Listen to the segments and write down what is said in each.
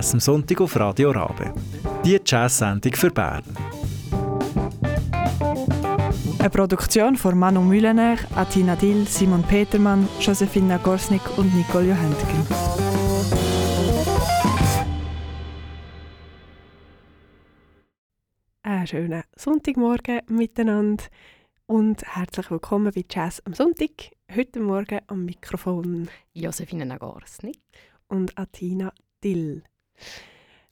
Jazz am Sonntag auf Radio Rabe. Die Jazz-Sendung für Bern. Eine Produktion von Manu Mühlener, Atina Dill, Simon Petermann, Josefina Gorsnik und Nicole Johentgen. Einen schönen Sonntagmorgen miteinander und herzlich willkommen bei Jazz am Sonntag. Heute Morgen am Mikrofon Josefina Nagorsnik und Atina Dill.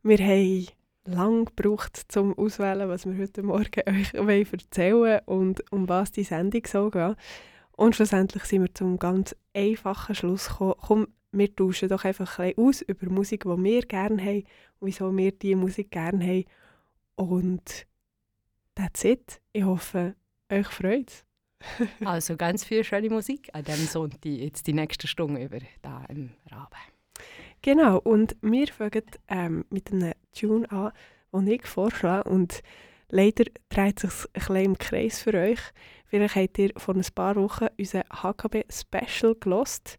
Wir haben lange gebraucht, um auszuwählen, was wir heute Morgen euch erzählen wollen und um was die Sendung so geht. Und schlussendlich sind wir zum ganz einfachen Schluss gekommen, komm, wir tauschen doch einfach ein aus über Musik, die wir gerne haben und wieso wir diese Musik gerne haben. Und that's it. Ich hoffe, euch freut also ganz viel schöne Musik an diesem Sonntag, jetzt die nächste Stunde über da im Raben. Genau, und wir fangen ähm, mit einem Tune an, den ich vorschlage. Und leider dreht sich ein bisschen im Kreis für euch. Vielleicht habt ihr vor ein paar Wochen unser HKB-Special gelost.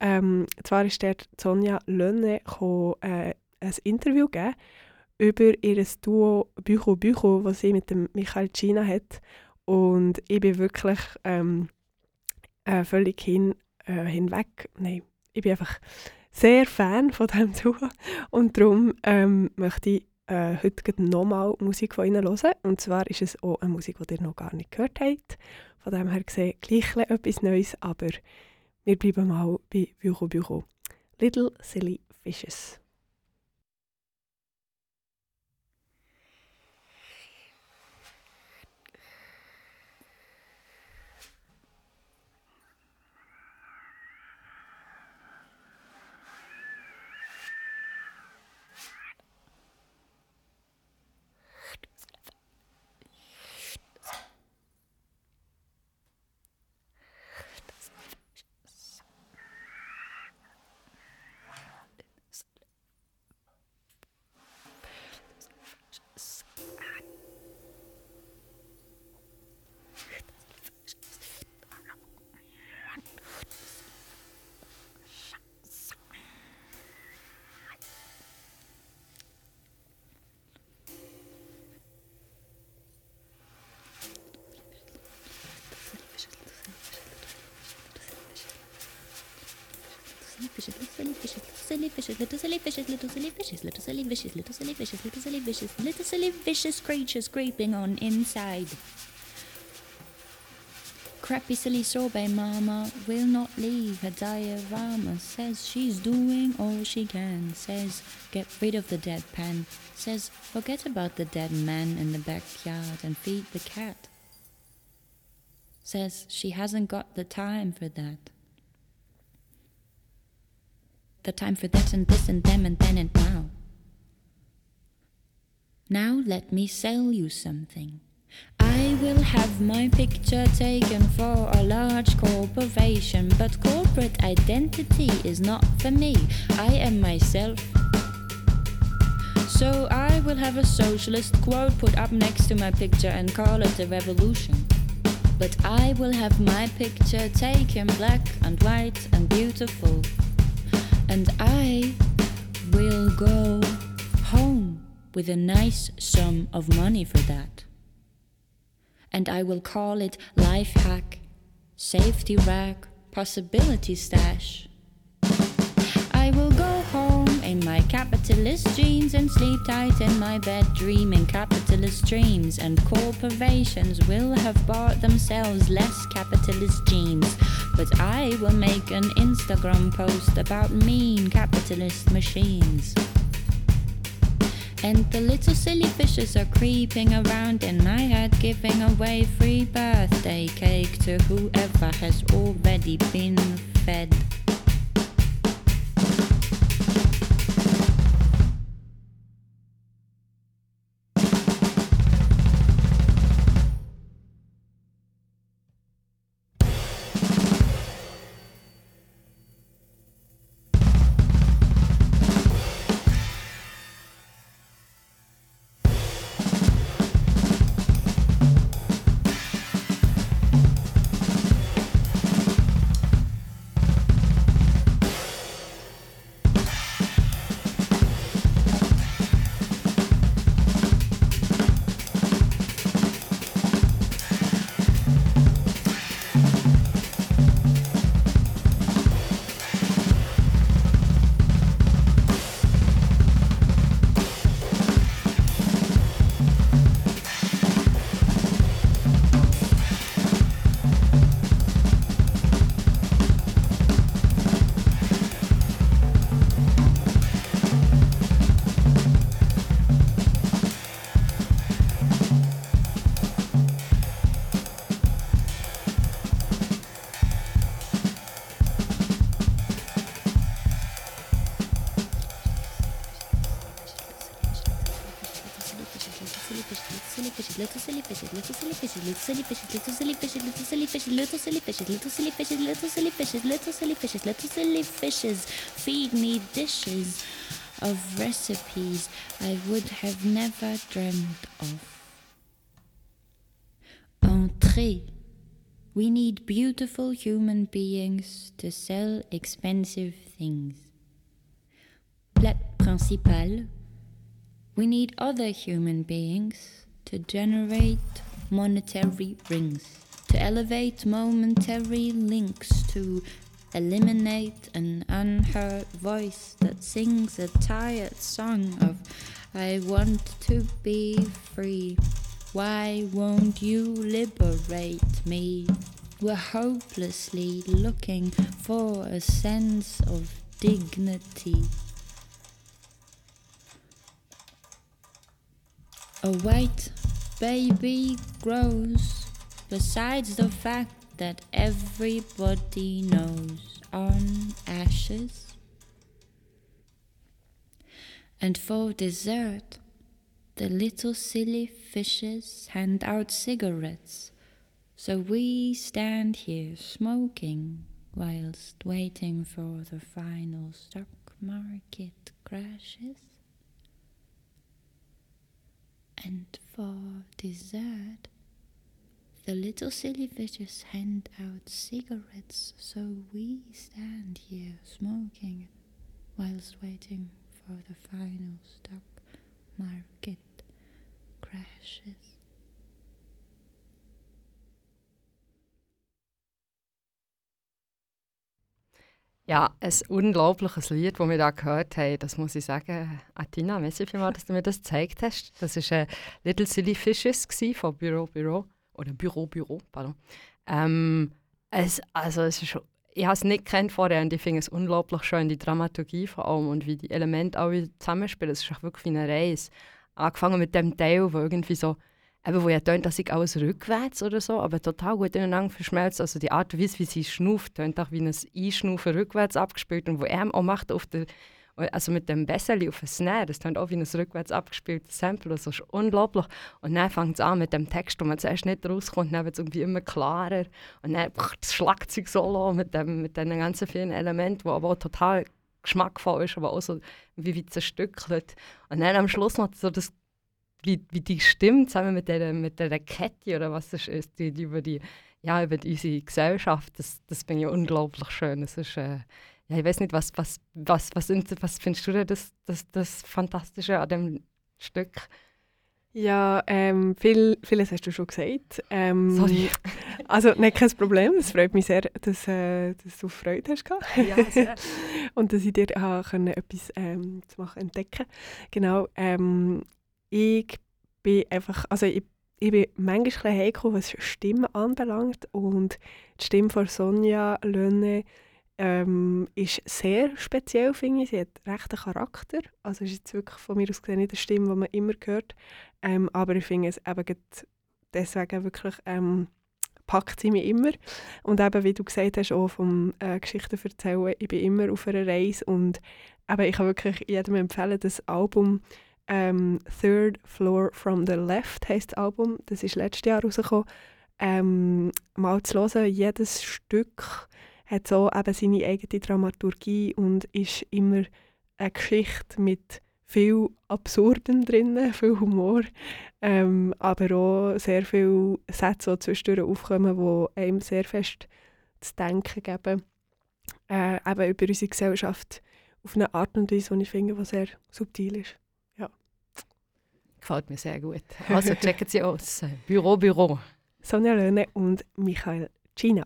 Ähm, zwar ist dort Sonja Lönne gekommen, äh, ein Interview gegeben über ihr Duo Bücho Bücho, das sie mit dem Michael Gina hat. Und ich bin wirklich ähm, äh, völlig hin, äh, hinweg. Nein, ich bin einfach sehr Fan von diesem Duo und darum ähm, möchte ich äh, heute nochmal Musik von ihnen hören. Und zwar ist es auch eine Musik, die ihr noch gar nicht gehört habt. Von dem her gesehen gleich etwas Neues, aber wir bleiben mal bei Bücho Bücho. Little Silly Fishes. Little silly fishes, little silly fishes, little silly fishes, little silly fishes, little silly fishes, little silly vicious creatures creeping on inside. Crappy silly sorbet mama will not leave her diorama. Says she's doing all she can. Says get rid of the dead pan. Says forget about the dead man in the backyard and feed the cat. Says she hasn't got the time for that the time for that and this and them and then and now. Now let me sell you something. I will have my picture taken for a large corporation, but corporate identity is not for me. I am myself. So I will have a socialist quote put up next to my picture and call it a revolution. But I will have my picture taken black and white and beautiful and I will go home with a nice sum of money for that. And I will call it life hack, safety rack, possibility stash. I will go home in my capitalist jeans and sleep tight in my bed, dreaming capitalist dreams. And corporations will have bought themselves less capitalist jeans. But I will make an Instagram post about mean capitalist machines. And the little silly fishes are creeping around in my head, giving away free birthday cake to whoever has already been fed. Fishes, little silly fishes, little silly fishes, little silly fishes, little silly fishes, little silly fishes, little silly fishes, little silly fishes, little silly fishes, feed me dishes of recipes I would have never dreamed of. Entrée. We need beautiful human beings to sell expensive things. Plat principal. We need other human beings to generate monetary rings, to elevate momentary links, to eliminate an unheard voice that sings a tired song of I want to be free. Why won't you liberate me? We're hopelessly looking for a sense of dignity. A white baby grows besides the fact that everybody knows on ashes. And for dessert, the little silly fishes hand out cigarettes. So we stand here smoking whilst waiting for the final stock market crashes. And for dessert, the little silly fishes hand out cigarettes, so we stand here smoking whilst waiting for the final stock market crashes. Ja, ein unglaubliches Lied, das wir da gehört haben, das muss ich sagen. Atina, merci vielmals, dass du mir das gezeigt hast. Das war äh, Little Silly Fishes von Büro Büro. Oder Büro Büro, pardon. Ähm, es, also es ist, ich habe es nicht kennt vorher und ich finde es unglaublich schön, die Dramaturgie vor allem und wie die Elemente alle zusammenspielen. Es ist wirklich wie eine Reise. Angefangen mit dem Teil, wo irgendwie so eben, wo ja tönt, dass ich alles rückwärts oder so, aber total gut ineinander verschmelzt. Also die Art wie sie schnauft, tönt auch wie ein Einschnaufen rückwärts abgespielt und wo er auch macht auf der also mit dem Besseli auf den Snare, das tönt auch wie ein rückwärts abgespieltes Sample, das ist unglaublich. Und dann fängt es an mit dem Text, wo man zuerst nicht rauskommt, dann wird es irgendwie immer klarer. Und dann das Schlagzeug-Solo mit, dem, mit den ganzen vielen Elementen, wo aber total geschmackvoll ist, aber auch so wie, wie zerstückelt. Und dann am Schluss noch so das wie, wie die Stimme zusammen mit der, mit der Kette oder was das ist, die, über die ja, über die, unsere Gesellschaft, das, das finde ich unglaublich schön. Das ist, äh, ja, ich weiß nicht, was, was, was, was, was findest du denn das, das, das Fantastische an dem Stück? Ja, ähm, viel, vieles hast du schon gesagt. Ähm, Sorry. Also, nicht kein Problem. Es freut mich sehr, dass, äh, dass du Freude hast. Ja, sehr. Und dass ich dir äh, können, etwas ähm, zu machen entdecken Genau. Ähm, ich bin einfach, also ich, ich bin manchmal ein heikel, was Stimmen anbelangt und die Stimme von Sonja Lönne ähm, ist sehr speziell, finde ich. Sie hat recht einen Charakter. Also ist jetzt wirklich von mir aus gesehen nicht eine Stimme, die man immer hört. Ähm, aber ich finde es eben deswegen wirklich ähm, packt sie mich immer. Und eben, wie du gesagt hast, auch vom äh, Geschichten erzählen, ich bin immer auf einer Reise und eben, ich kann wirklich jedem empfehlen, das Album ähm, Third Floor from the Left heisst das Album. Das ist letztes Jahr rausgekommen. Ähm, mal zu hören, jedes Stück hat so eben seine eigene Dramaturgie und ist immer eine Geschichte mit viel Absurdem drin, viel Humor, ähm, aber auch sehr viele Sätze, die zwischendurch aufkommen, die einem sehr fest zu denken geben, äh, eben über unsere Gesellschaft auf eine Art und Weise, die ich finde, die sehr subtil ist. Gefällt mir sehr gut. Also checken Sie aus. Büro, Büro. Sonja Löhne und Michael Gina.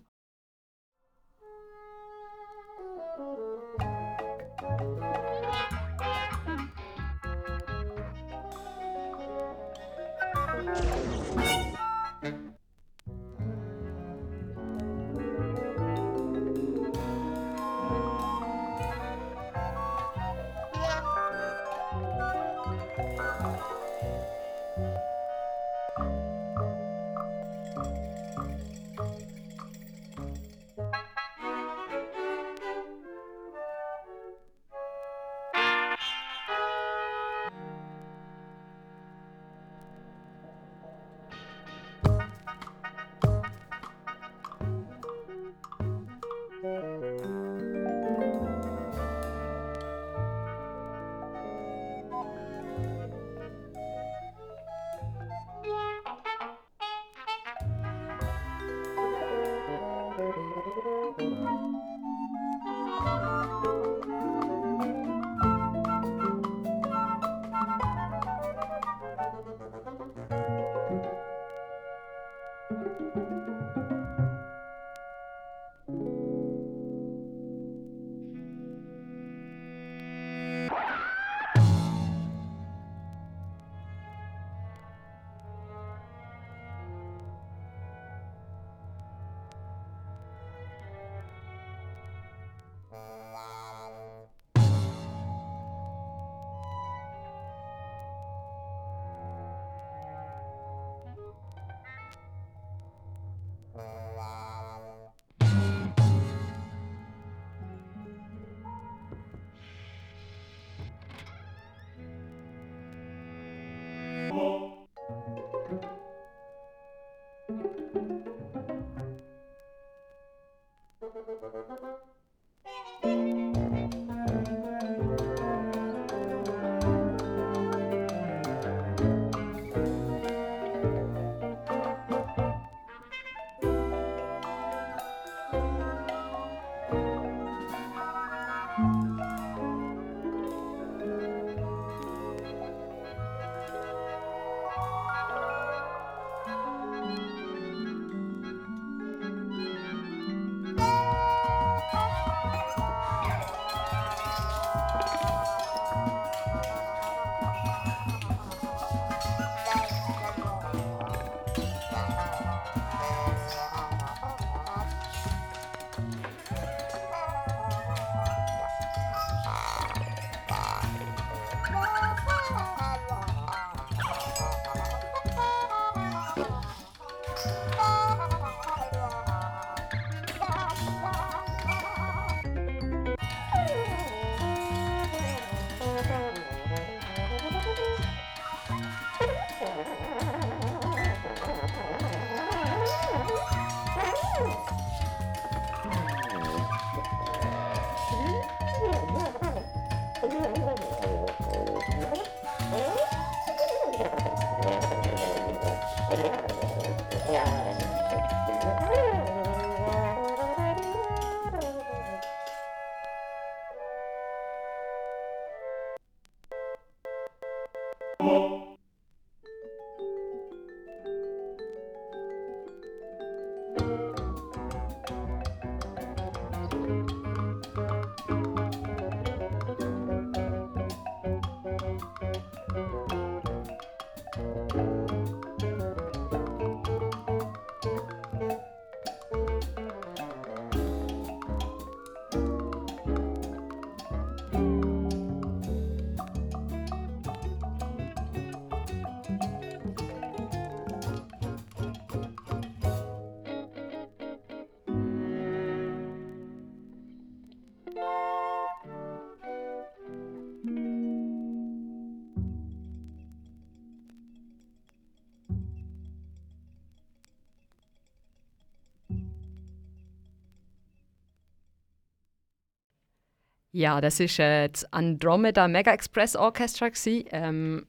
Ja, das war äh, das Andromeda Mega Express Orchestra. Ähm,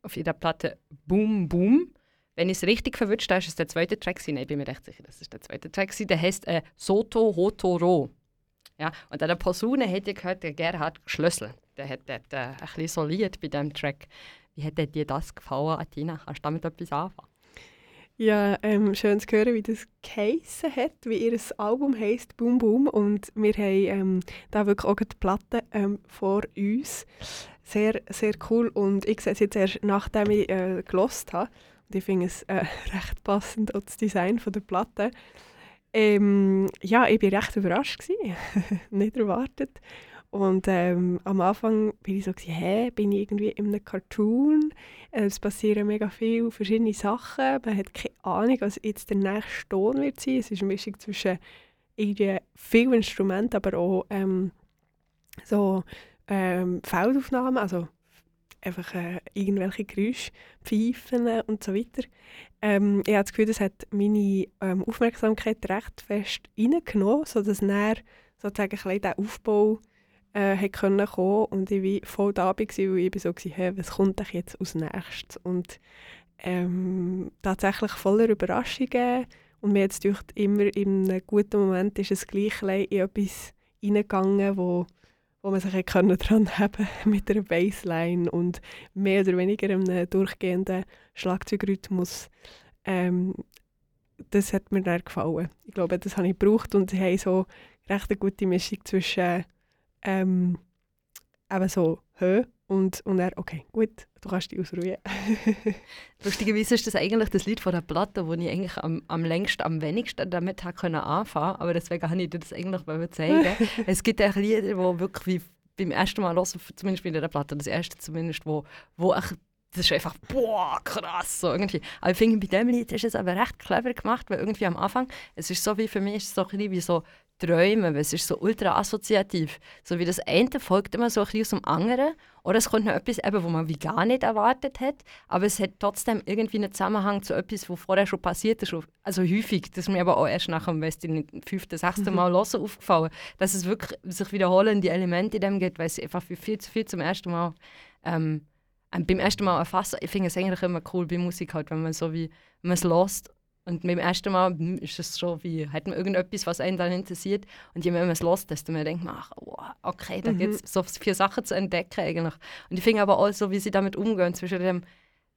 auf ihrer Platte Boom Boom. Wenn ich es richtig verwünscht habe, ist es der zweite Track. Nein, ich bin mir recht sicher, das ist der zweite Track. Der heißt äh, Soto Hotoro. Ja, und an der Posaune hätte ich gehört, der Gerhard Schlössel. Der hat dort äh, ein bisschen soliert bei diesem Track. Wie hat dir das gefallen, Atina? Kannst du damit etwas anfangen? Ja, ähm, schön zu hören, wie das geheissen hat, wie ihr Album heisst, Boom Boom. Und wir haben ähm, da wirklich auch die Platte ähm, vor uns. Sehr, sehr cool. Und ich sehe es jetzt erst, nachdem ich äh, gelost habe. Und ich finde es äh, recht passend, das Design von der Platte. Ähm, ja, ich war recht überrascht. Nicht erwartet. Und ähm, am Anfang bin ich so, hä, bin ich irgendwie in einem Cartoon? Äh, es passieren mega viele verschiedene Sachen. Man hat keine Ahnung, was jetzt der nächste Ton wird sein. Es ist eine Mischung zwischen irgendwie vielen Instrumenten, aber auch ähm, so ähm, Feldaufnahmen, also einfach äh, irgendwelche Geräusche, Pfeifen und so weiter. Ähm, ich habe das Gefühl, das hat meine ähm, Aufmerksamkeit recht fest reingenommen, sodass dann sozusagen ein bisschen der Aufbau äh, können kommen und ich war voll da, war, weil ich so war, hey, was kommt denn jetzt als nächstes? Und ähm, tatsächlich voller Überraschungen und mir jetzt durch immer in einem guten Moment ist es gleich in etwas hineingegangen, wo, wo man sich daran haben mit einer Bassline und mehr oder weniger einem durchgehenden Schlagzeugrhythmus. Ähm, das hat mir dann gefallen. Ich glaube, das habe ich gebraucht und sie haben so recht eine gute Mischung zwischen ähm, eben so Höhe und, und er, okay, gut, du kannst dich ausruhen. Lustigerweise ist das eigentlich das Lied von der Platte, wo ich eigentlich am, am längsten, am wenigsten damit können anfangen aber deswegen habe ich dir das eigentlich mal zeigen. es gibt auch Lieder, die wirklich wie beim ersten Mal hören, zumindest bei der Platte, das erste zumindest, wo, wo ich, das ist einfach, boah, krass, so irgendwie. Aber ich finde, bei dem Lied ist es aber recht clever gemacht, weil irgendwie am Anfang, es ist so wie, für mich ist es so ein wie so träumen, weil es ist so ultra assoziativ. So wie das eine folgt immer so ein bisschen aus dem anderen. Oder es kommt noch etwas, eben, wo man wie gar nicht erwartet hat, aber es hat trotzdem irgendwie einen Zusammenhang zu etwas, was vorher schon passiert ist. Also häufig, das ist mir aber auch erst nach dem fünften, sechsten mhm. Mal hören aufgefallen, dass es wirklich sich wiederholende Elemente in dem gibt, weil es einfach viel zu viel zum ersten Mal ähm, beim ersten Mal erfassen. Ich finde es eigentlich immer cool bei Musik, halt, wenn man so wie, man es lässt und beim ersten Mal hm, ist es schon wie, hat man irgendetwas, was einen dann interessiert. Und je mehr man es lässt, desto mehr denkt man, ach, oh, okay, da gibt es so viele Sachen zu entdecken eigentlich. Und ich finde aber auch so, wie sie damit umgehen, zwischen dem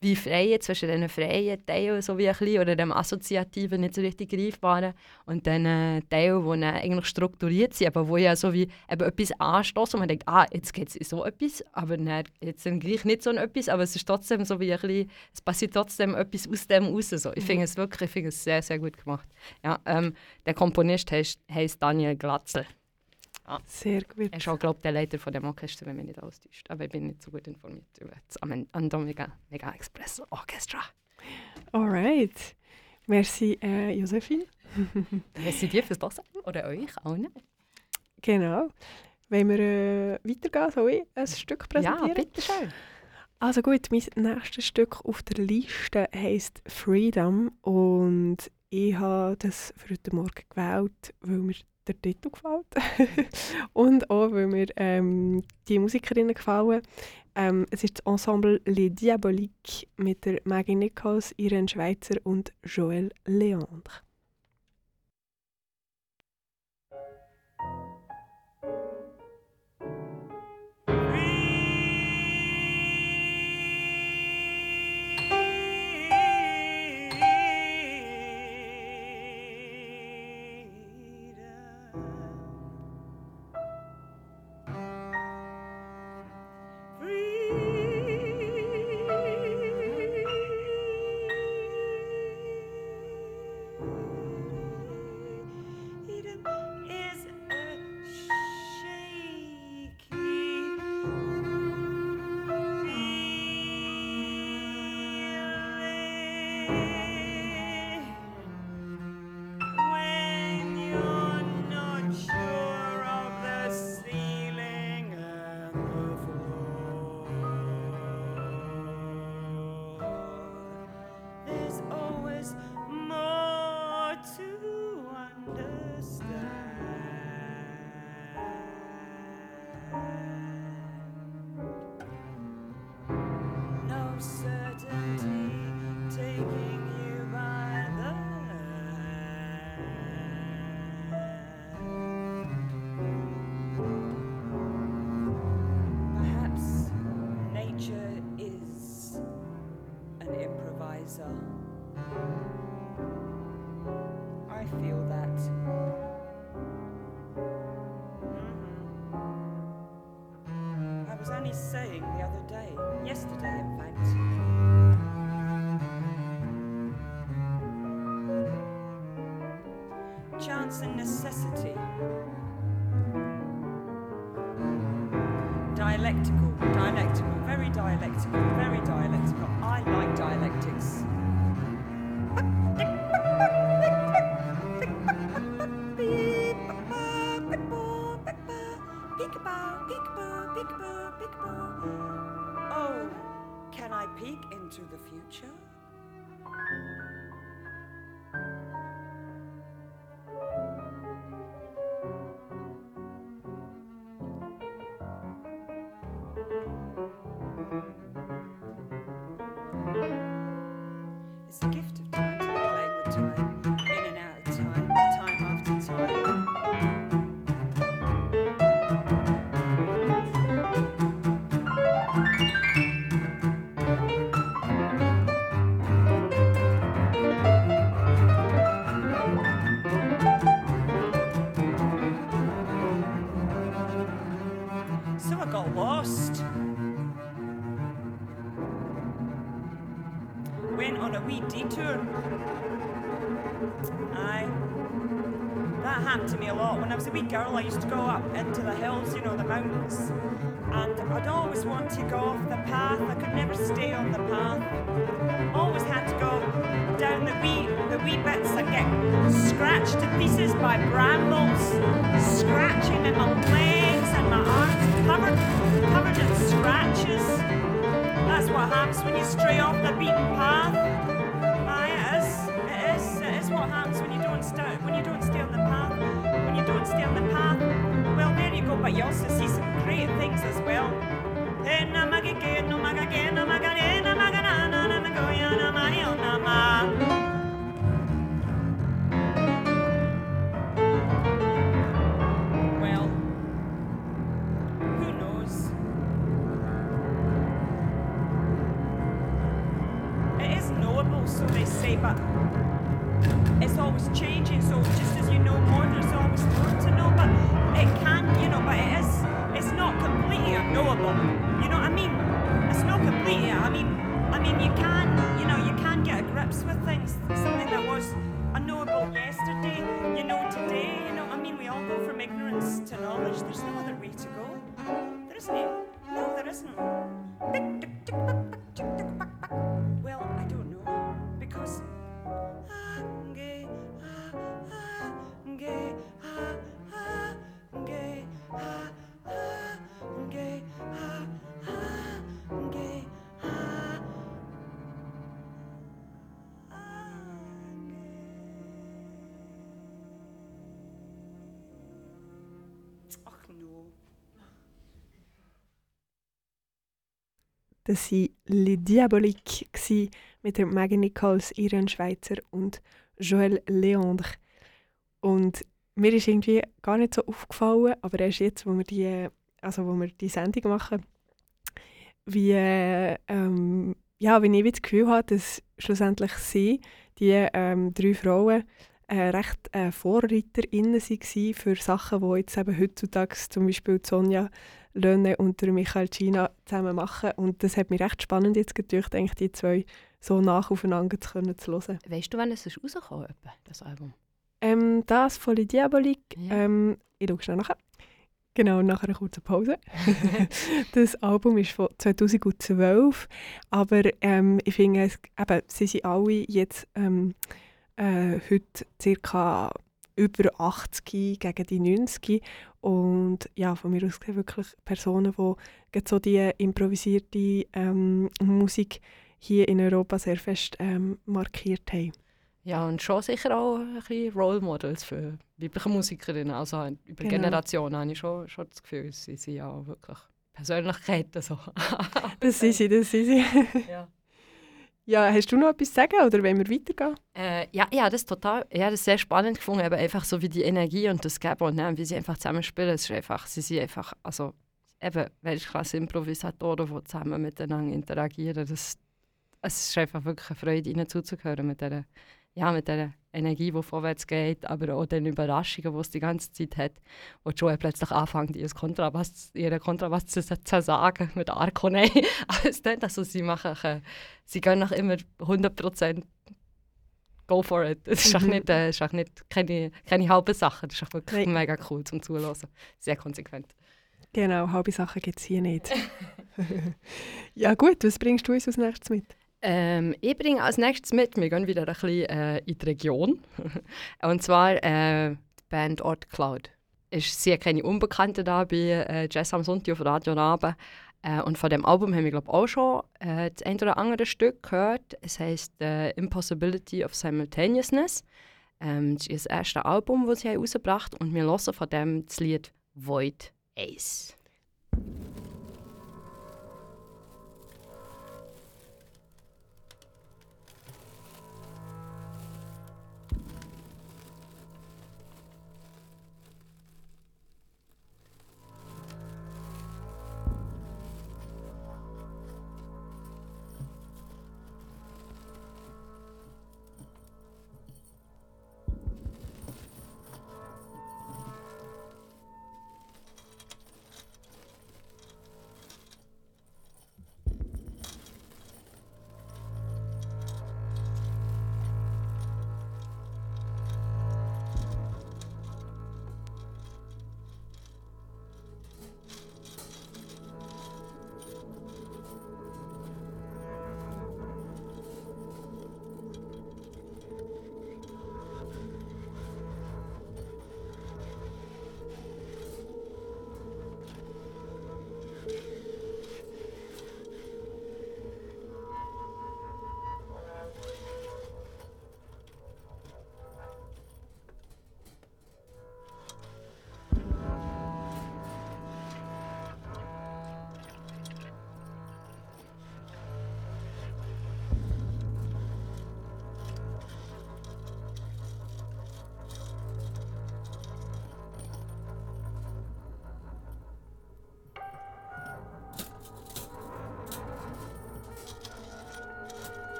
wie Freie, zwischen den freien Teilen so wie ein bisschen, oder dem assoziativen, nicht so richtig greifbaren und den äh, Teilen, die eigentlich strukturiert sind, aber wo ja so wie eben etwas anstoßen und man denkt, ah, jetzt geht es so etwas, aber dann, jetzt dann gleich nicht so etwas, aber es ist trotzdem so wie ein bisschen, es passiert trotzdem etwas aus dem raus. So. Ich finde es wirklich, ich finde es sehr, sehr gut gemacht. Ja, ähm, der Komponist heißt, heißt Daniel Glatzel. Ah. Sehr gut. Er ist auch, glaube der Leiter von dem Orchester, wenn mich nicht austäuscht. Aber ich bin nicht so gut informiert über das Andromeda Mega Express Orchestra. Alright. Merci, äh, Josephine. Merci dir fürs Hören. Oder euch allen. Genau. Wollen wir äh, weitergehen? Soll ich ein Stück präsentieren? Ja, bitteschön. Also gut, mein nächstes Stück auf der Liste heisst Freedom und ich habe das für heute Morgen gewählt, weil mir der Titel gefällt und auch, weil mir ähm, die Musikerinnen gefallen. Ähm, es ist das Ensemble Les Diaboliques mit der Maggie Nichols, Irene Schweizer und Joël Leandre. Chance and necessity. Dialectical, dialectical, very dialectical, very dialectical. I like dialectics. Oh, can I peek into the future? Girl, I used to go up into the hills, you know, the mountains, and I'd always want to go off the path. I could never stay on the path. Always had to go down the wee, the wee bits and get scratched to pieces by brambles, scratching in my legs and my arms, covered, covered in scratches. That's what happens when you stray off the beaten path. Das waren Les Diaboliques gsi mit der Maggie Nichols, Irene Schweizer und Joël Leandre. Und mir ist irgendwie gar nicht so aufgefallen, aber erst jetzt, wo wir die, also wo wir die Sendung machen, wie, äh, ähm, ja, wie ich das Gefühl habe, dass schlussendlich sie, die ähm, drei Frauen, äh, recht äh, VorreiterInnen waren für Sachen, die jetzt eben heutzutage zum Beispiel Sonja Löhne und der Michael Gina zusammen machen. Und das hat mich recht spannend jetzt gedacht, eigentlich die zwei so nach aufeinander zu, können, zu hören. Weißt du, wann es ist rausgekommen das Album? Ähm, das von Diabolik, Ja. ähm, ich schaue schnell nachher. Genau, nach einer kurzen Pause. das Album ist von 2012, aber ähm, ich finde, es, eben, sie sind alle jetzt ähm, äh, heute circa über 80 gegen die 90 und ja, von mir aus gesehen wirklich Personen, die so die improvisierte ähm, Musik hier in Europa sehr fest ähm, markiert haben. Ja, und schon sicher auch ein bisschen Role Models für weibliche Musikerinnen. Also über Genau. Generationen habe ich schon, schon das Gefühl, sie sind ja auch wirklich Persönlichkeiten. So. Das sind sie, das sind sie. ja. Ja, hast du noch etwas zu sagen oder wollen wir weitergehen? Äh, ja, ja, das total, ja, das sehr spannend gefunden, eben einfach so wie die Energie und das Geben und ne, wie sie einfach zusammen spielen. Es ist einfach, sie sind einfach, also eben Weltklasse Improvisatoren, die zusammen miteinander interagieren. Das, es ist einfach wirklich eine Freude, ihnen zuzuhören mit dieser, ja, mit dieser Energie, die vorwärts geht, aber auch den Überraschungen, die es die ganze Zeit hat. Wo Joe plötzlich anfängt, ihr Kontrabass, ihren Kontrabass zu zersagen mit Arkonei. Alles dann, also sie machen, sie gehen nach immer 100% go for it. Es ist auch Mhm. nicht, äh, ist auch nicht keine, keine halbe Sache. Das ist auch wirklich Nein. mega cool zum Zuhören. Sehr konsequent. Genau, halbe Sachen gibt es hier nicht. ja gut, was bringst du uns als nächstes mit? Ähm, ich bringe als nächstes mit, wir gehen wieder ein bisschen äh, in die Region. Und zwar äh, die Band Ort Cloud. Ist sehr keine Unbekannte da bei äh, Jazz am Sonntag auf Radio Rabe. Äh, und von dem Album haben wir glaube auch schon äh, das ein oder andere Stück gehört. Es heißt äh, Impossibility of Simultaneousness. Ähm, das ist das erste Album, das sie haben rausgebracht haben. Und wir hören von dem das Lied Void Ace.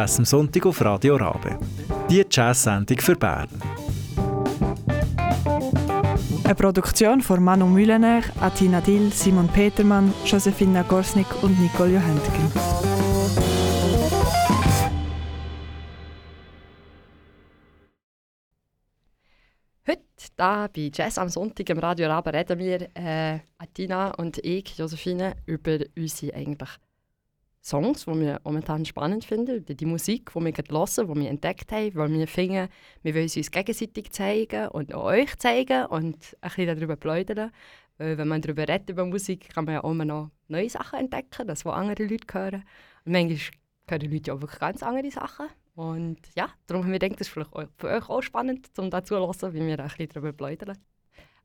Jazz am Sonntag auf Radio Rabe. Die Jazz-Sendung für Bern. Eine Produktion von Manu Mühlener, Atina Dill, Simon Petermann, Josefina Gorsnik und Nicole Johentgen. Heute da bei Jazz am Sonntag im Radio Rabe reden wir, äh, Atina und ich, Josephine, über unsere eigentlich Songs, die wir momentan spannend finden, über die Musik, die wir gerade hören, die wir entdeckt haben, weil wir finden, wir wollen uns gegenseitig zeigen und auch euch zeigen und ein bisschen darüber plaudern. Weil wenn man darüber redet, über Musik, kann man ja auch immer noch neue Sachen entdecken, das, was andere Leute hören. Und manchmal hören Leute auch wirklich ganz andere Sachen. Und ja, darum haben wir gedacht, das ist vielleicht für euch auch spannend, um dazu zu hören, wie wir ein bisschen darüber plaudern.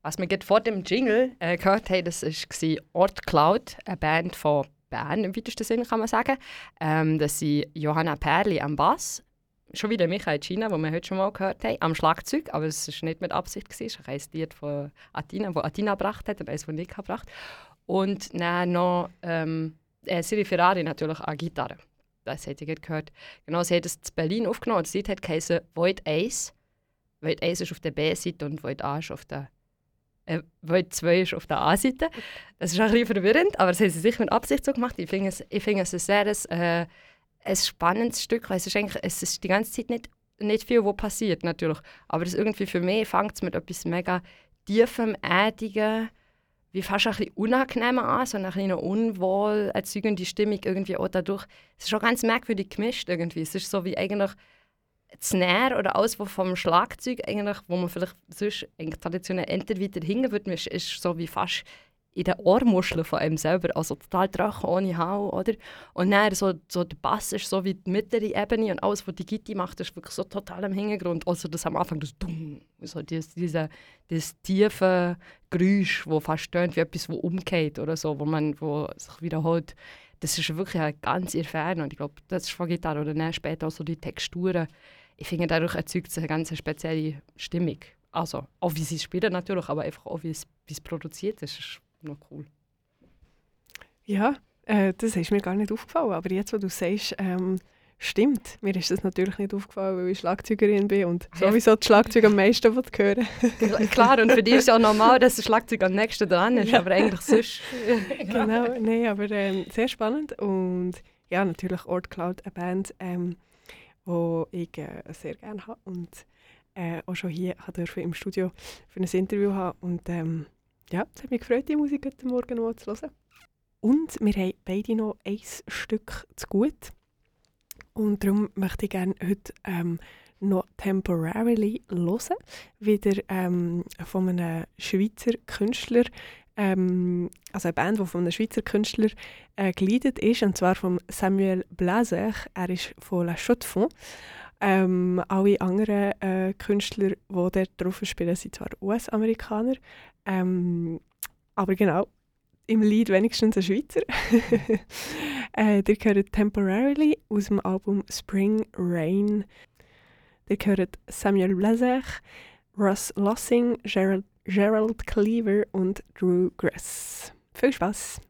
Was wir gerade vor dem Jingle äh, gehört haben, das war Ort Cloud, eine Band von Bern im weitesten Sinne, kann man sagen. Ähm, das sind Johanna Perli am Bass, schon wieder Michael China, den wir heute schon mal gehört haben, am Schlagzeug, aber es war nicht mit Absicht. Es war ein Lied von Atina, das Atina gebracht hat und eines, das Nick gebracht Und dann noch ähm, äh, Siri Ferrari natürlich an Gitarre. Das hätte ich gehört. Genau, sie hat es in Berlin aufgenommen. Das Lied hat geheißen Void Ace. Void Ace ist auf der B-Seite und Void A ist auf der äh, Void 2 ist auf der A-Seite. Das ist ein bisschen verwirrend, aber das haben sie sicher mit Absicht so gemacht. Ich finde es, ich find es ein sehr äh, ein spannendes Stück. Es ist, eigentlich, es ist die ganze Zeit nicht, nicht viel, was passiert, natürlich. Aber das irgendwie für mich fängt es mit etwas mega tiefem, erdigen, wie fast ein bisschen unangenehm an, so eine kleine unwohl erzeugende Stimmung irgendwie auch dadurch. Es ist schon ganz merkwürdig gemischt irgendwie. Es ist so wie eigentlich das Snare oder alles, was vom Schlagzeug eigentlich, wo man vielleicht sonst traditionell entweder wieder hingen würde, ist, ist so wie fast in den Ohrmuscheln von einem selber, also total trocken, ohne Hau, oder? Und dann so, so der Bass ist so wie die mittlere Ebene und alles, was die Gitti macht, ist wirklich so total im Hintergrund. Also das am Anfang, das Dumm, so dieses, diese, dieses tiefe Geräusch, das fast tönt wie etwas, das umgeht oder so, wo man wo sich wiederholt. Das ist wirklich ganz irrfern und ich glaube, das ist von Gitarre oder dann später auch so die Texturen. Ich finde, dadurch erzeugt es eine ganz spezielle Stimmung. Also, auch wie sie spielen natürlich, aber einfach auch, wie es, wie es produziert ist. ist noch cool. Ja, äh, das ist mir gar nicht aufgefallen. Aber jetzt, wo du sagst, ähm, stimmt. Mir ist das natürlich nicht aufgefallen, weil ich Schlagzeugerin bin und sowieso das Schlagzeug am meisten hören Klar, und für dich ist es ja normal, dass das Schlagzeug am nächsten dran ist, ja. aber eigentlich sonst. genau, nein, aber ähm, sehr spannend. Und ja, natürlich Ort Cloud, eine Band, ähm, wo ich äh, sehr gerne habe und äh, auch schon hier durfte im Studio für ein Interview haben. Und ähm, ja, es hat mich gefreut, die Musik heute Morgen noch zu hören. Und wir haben beide noch ein Stück zu gut. Und darum möchte ich gerne heute ähm, noch Temporarily hören. Wieder ähm, von einem Schweizer Künstler, ähm, also eine Band, die von einem Schweizer Künstler äh, geleitet ist, und zwar von Samuel Blaser. Er ist von La Chaux de Ähm, alle anderen äh, Künstler, die dort drauf spielen, sind zwar US-Amerikaner, ähm, aber genau, im Lied wenigstens ein Schweizer. äh, ihr hört Temporarily aus dem Album Spring Rain. Ihr hört Samuel Blazer, Russ Lossing, Gerald, Gerald Cleaver und Drew Gress. Viel Spaß!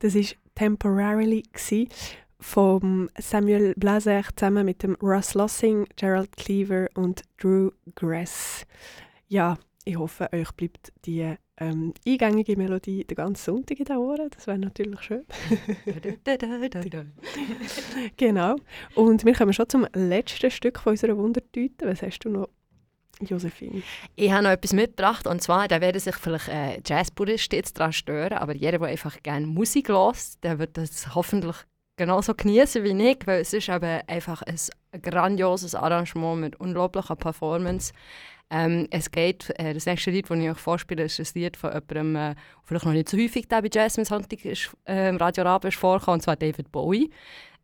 Das war «Temporarily» von Samuel Blaser zusammen mit dem Russ Lossing, Gerald Cleaver und Drew Grass. Ja, ich hoffe, euch bleibt die ähm, eingängige Melodie den ganzen Sonntag in den Ohren. Das wäre natürlich schön. genau. Und wir kommen schon zum letzten Stück von unserer Wundertüte. Was hast du noch, Josephine? Ich habe noch etwas mitgebracht. Und zwar, da werden sich vielleicht äh, Jazzpuristen jetzt daran stören, aber jeder, der einfach gerne Musik hört, der wird das hoffentlich genauso genießen wie ich, weil es ist eben einfach ein grandioses Arrangement mit unglaublicher Performance. Ähm, es geht, äh, das nächste Lied, das ich euch vorspiele, ist ein Lied von jemandem, äh, vielleicht noch nicht so häufig bei Jasmine Sonntag ist, äh, Radio Rabe ist und zwar David Bowie.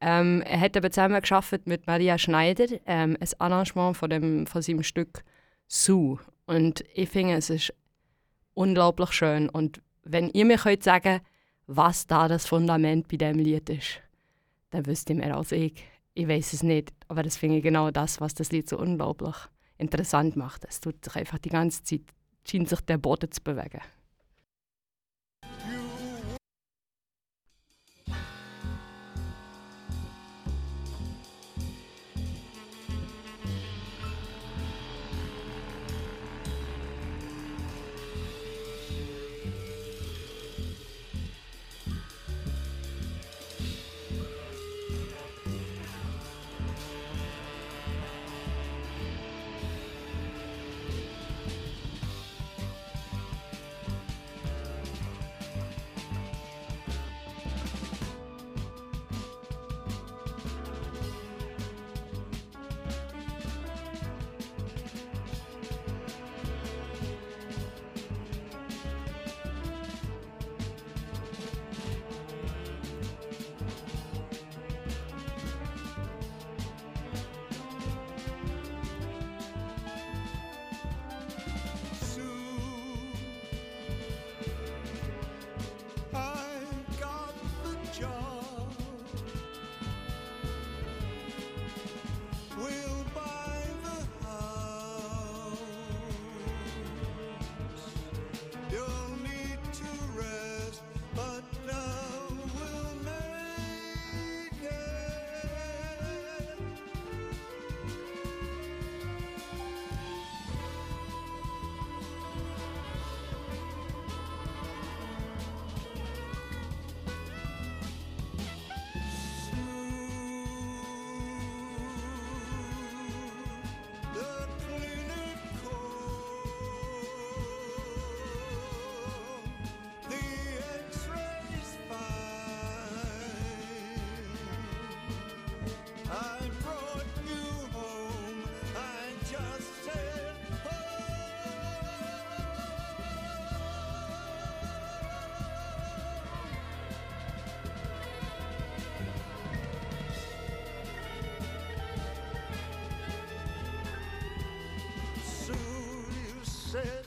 Ähm, er hat eben zusammen mit Maria Schneider ähm, ein Arrangement von, dem, von seinem Stück «Sue». Und ich finde, es ist unglaublich schön. Und wenn ihr mir könnt sagen was da das Fundament bei diesem Lied ist, dann wüsste ich mehr als ich. Ich weiß es nicht, aber das finde ich genau das, was das Lied so unglaublich interessant macht. Es tut sich einfach die ganze Zeit, scheint sich der Boden zu bewegen. Oh,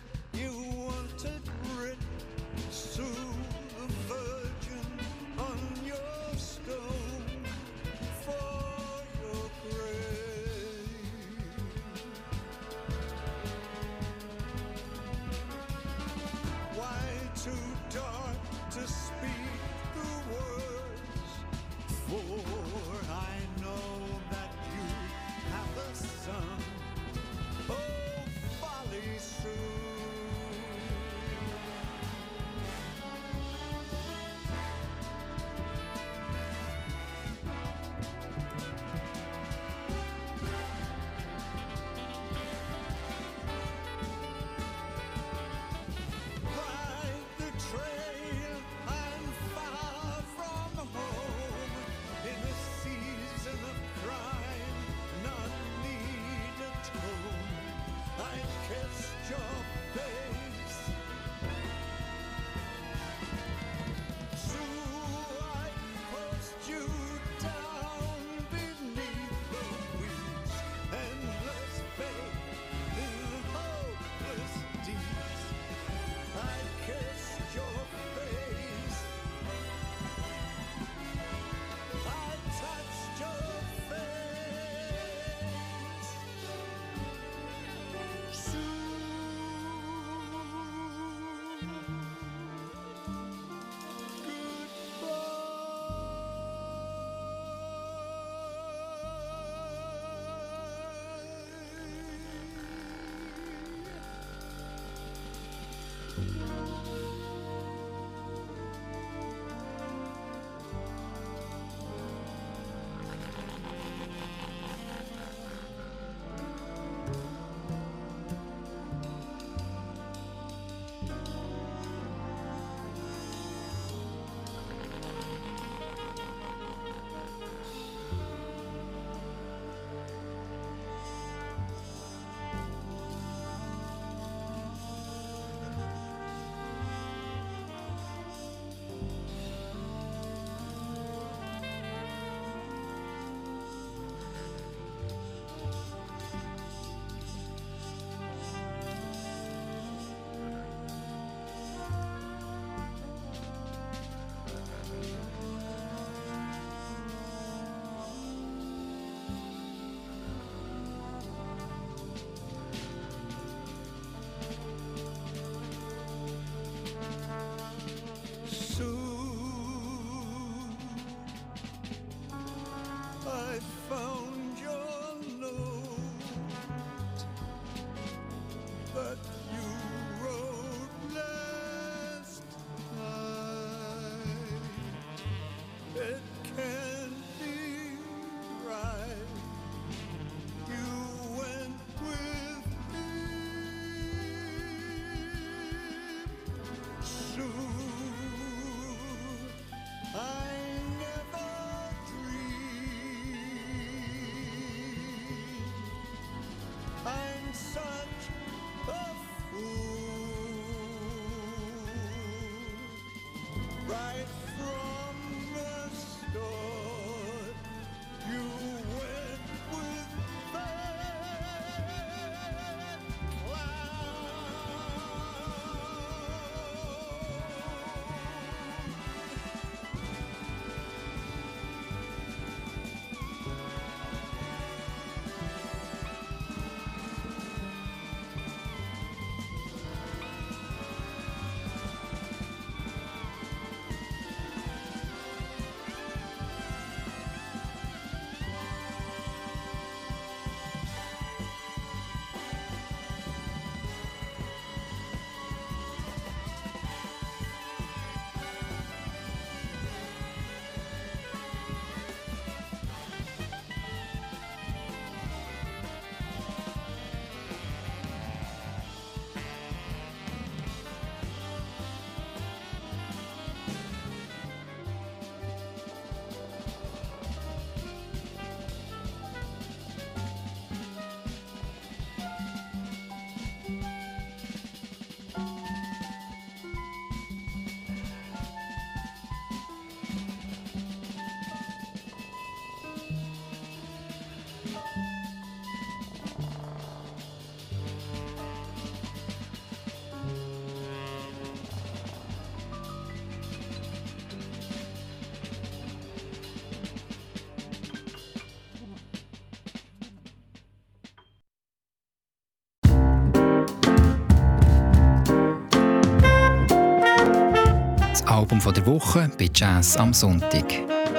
Album der Woche bei Jazz am Sonntag.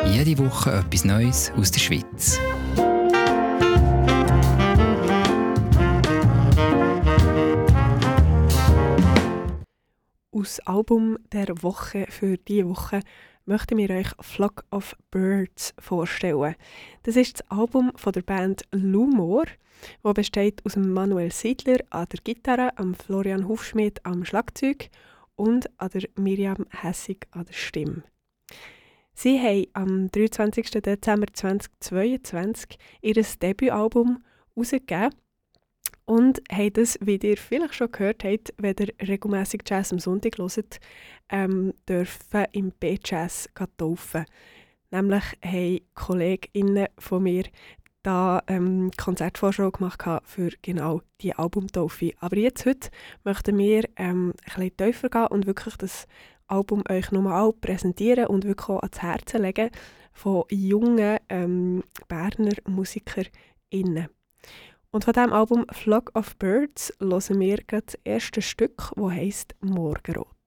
Jede Woche etwas Neues aus der Schweiz. Aus Album der Woche für diese Woche möchten wir euch Flock of Birds vorstellen. Das ist das Album von der Band Lumor, das besteht aus Manuel Siedler an der Gitarre, am Florian Hufschmidt am Schlagzeug und an der Miriam Hessig an der Stimme. Sie haben am 23. Dezember 2022 ihr Debütalbum herausgegeben und haben das, wie ihr vielleicht schon gehört habt, wenn ihr regelmässig Jazz am Sonntag hört, ähm, dürfen im B-Jazz taufen. Nämlich haben KollegInnen von mir da ähm, Konzertvorschau gemacht für genau die Albumtaufe. Aber jetzt heute möchten wir ähm, ein bisschen tiefer gehen und wirklich das Album euch nochmal präsentieren und wirklich auch ans Herz legen von jungen ähm, Berner MusikerInnen. Und von diesem Album Flock of Birds hören wir das erste Stück, das heisst Morgenrot.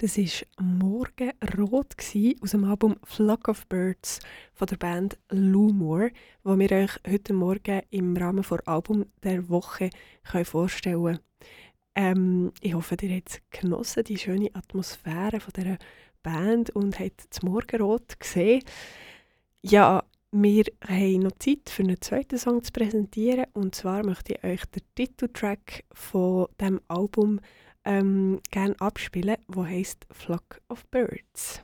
Das war Morgenrot aus dem Album Flock of Birds von der Band Lumor, wo wir euch heute Morgen im Rahmen der Album der Woche können vorstellen ähm, Ich hoffe, ihr habt genossen, die schöne Atmosphäre von dieser Band und habt das Morgenrot gesehen. Ja, wir haben noch Zeit für einen zweiten Song zu präsentieren und zwar möchte ich euch den Titeltrack von dem Album ähm, gerne abspielen, wo heißt Flock of Birds.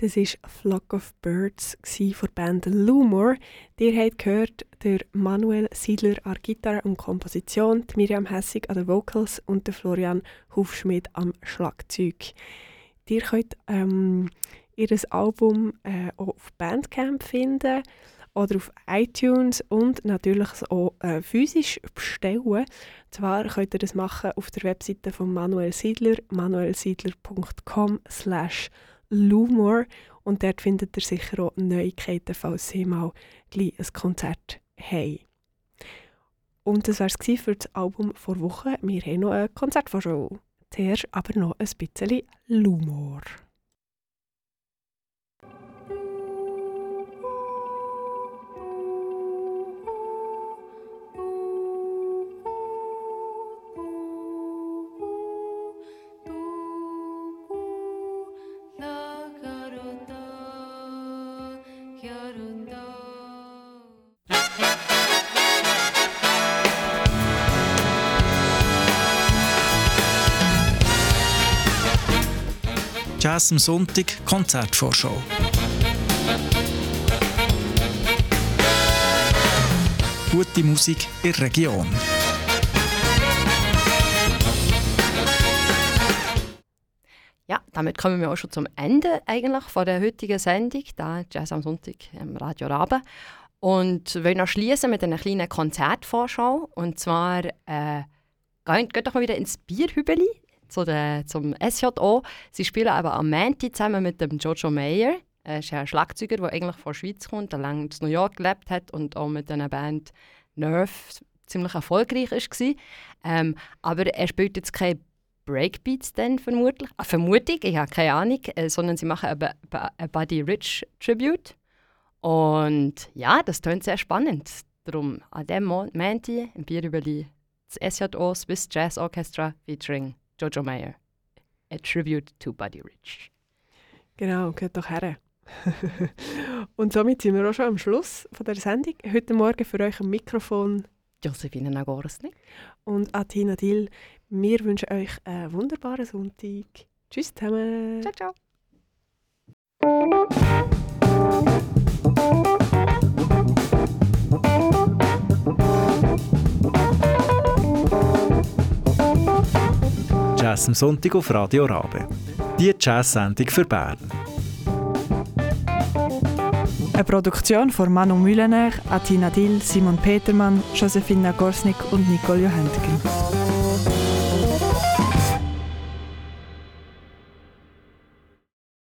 Das war Flock of Birds von der Band Lumor. Ihr habt gehört, der Manuel Siedler an Gitarre und Komposition, Miriam Hessig an den Vocals und der Florian Hufschmidt am Schlagzeug. Ihr könnt ähm, ihr Album äh, auch auf Bandcamp finden oder auf iTunes und natürlich auch äh, physisch bestellen. Zwar könnt ihr das machen auf der Webseite von Manuel Siedler, manuelsiedler.com slash Lumor und dort findet ihr sicher auch Neuigkeiten, falls sie mal ein Konzert haben. Und das war es für das Album vor Wochen. Wir haben noch ein Konzertvorschau. Zuerst aber noch ein bisschen Lumor. Jazz am Sonntag Konzertvorschau. Gute Musik in der Region. Ja, damit kommen wir auch schon zum Ende eigentlich von der heutigen Sendung, da Jazz am Sonntag im Radio Rabe. Und will noch schließen mit einer kleinen Konzertvorschau. Und zwar äh, geht, geht doch mal wieder ins Bierhübeli zu der, zum SJO. Sie spielen aber am Menti zusammen mit dem Jojo Mayer. Er ist ja ein Schlagzeuger, der eigentlich von der Schweiz kommt, der lange in New York gelebt hat und auch mit einer Band Nerve ziemlich erfolgreich war. Ähm, aber er spielt jetzt keine Breakbeats dann vermutlich. Ah, Vermutung, ich habe keine Ahnung, äh, sondern sie machen ein Buddy Rich Tribute. Und ja, das klingt sehr spannend. Darum an dem Menti im Bierüberli das SJO Swiss Jazz Orchestra featuring Jojo Mayer. A Tribute to Buddy Rich. Genau, geht doch her. Und somit sind wir auch schon am Schluss von der Sendung. Heute Morgen für euch am Mikrofon Josephine Nagorsny und Atina Dill. Wir wünschen euch einen wunderbaren Sonntag. Tschüss zusammen. Ciao, ciao. Jazz am Sonntag auf Radio Rabe. Die Jazz-Sendung für Bern. Eine Produktion von Manu Mühlener, Atina Dill, Simon Petermann, Josephine Gorsnick und Nicole Johanntgen.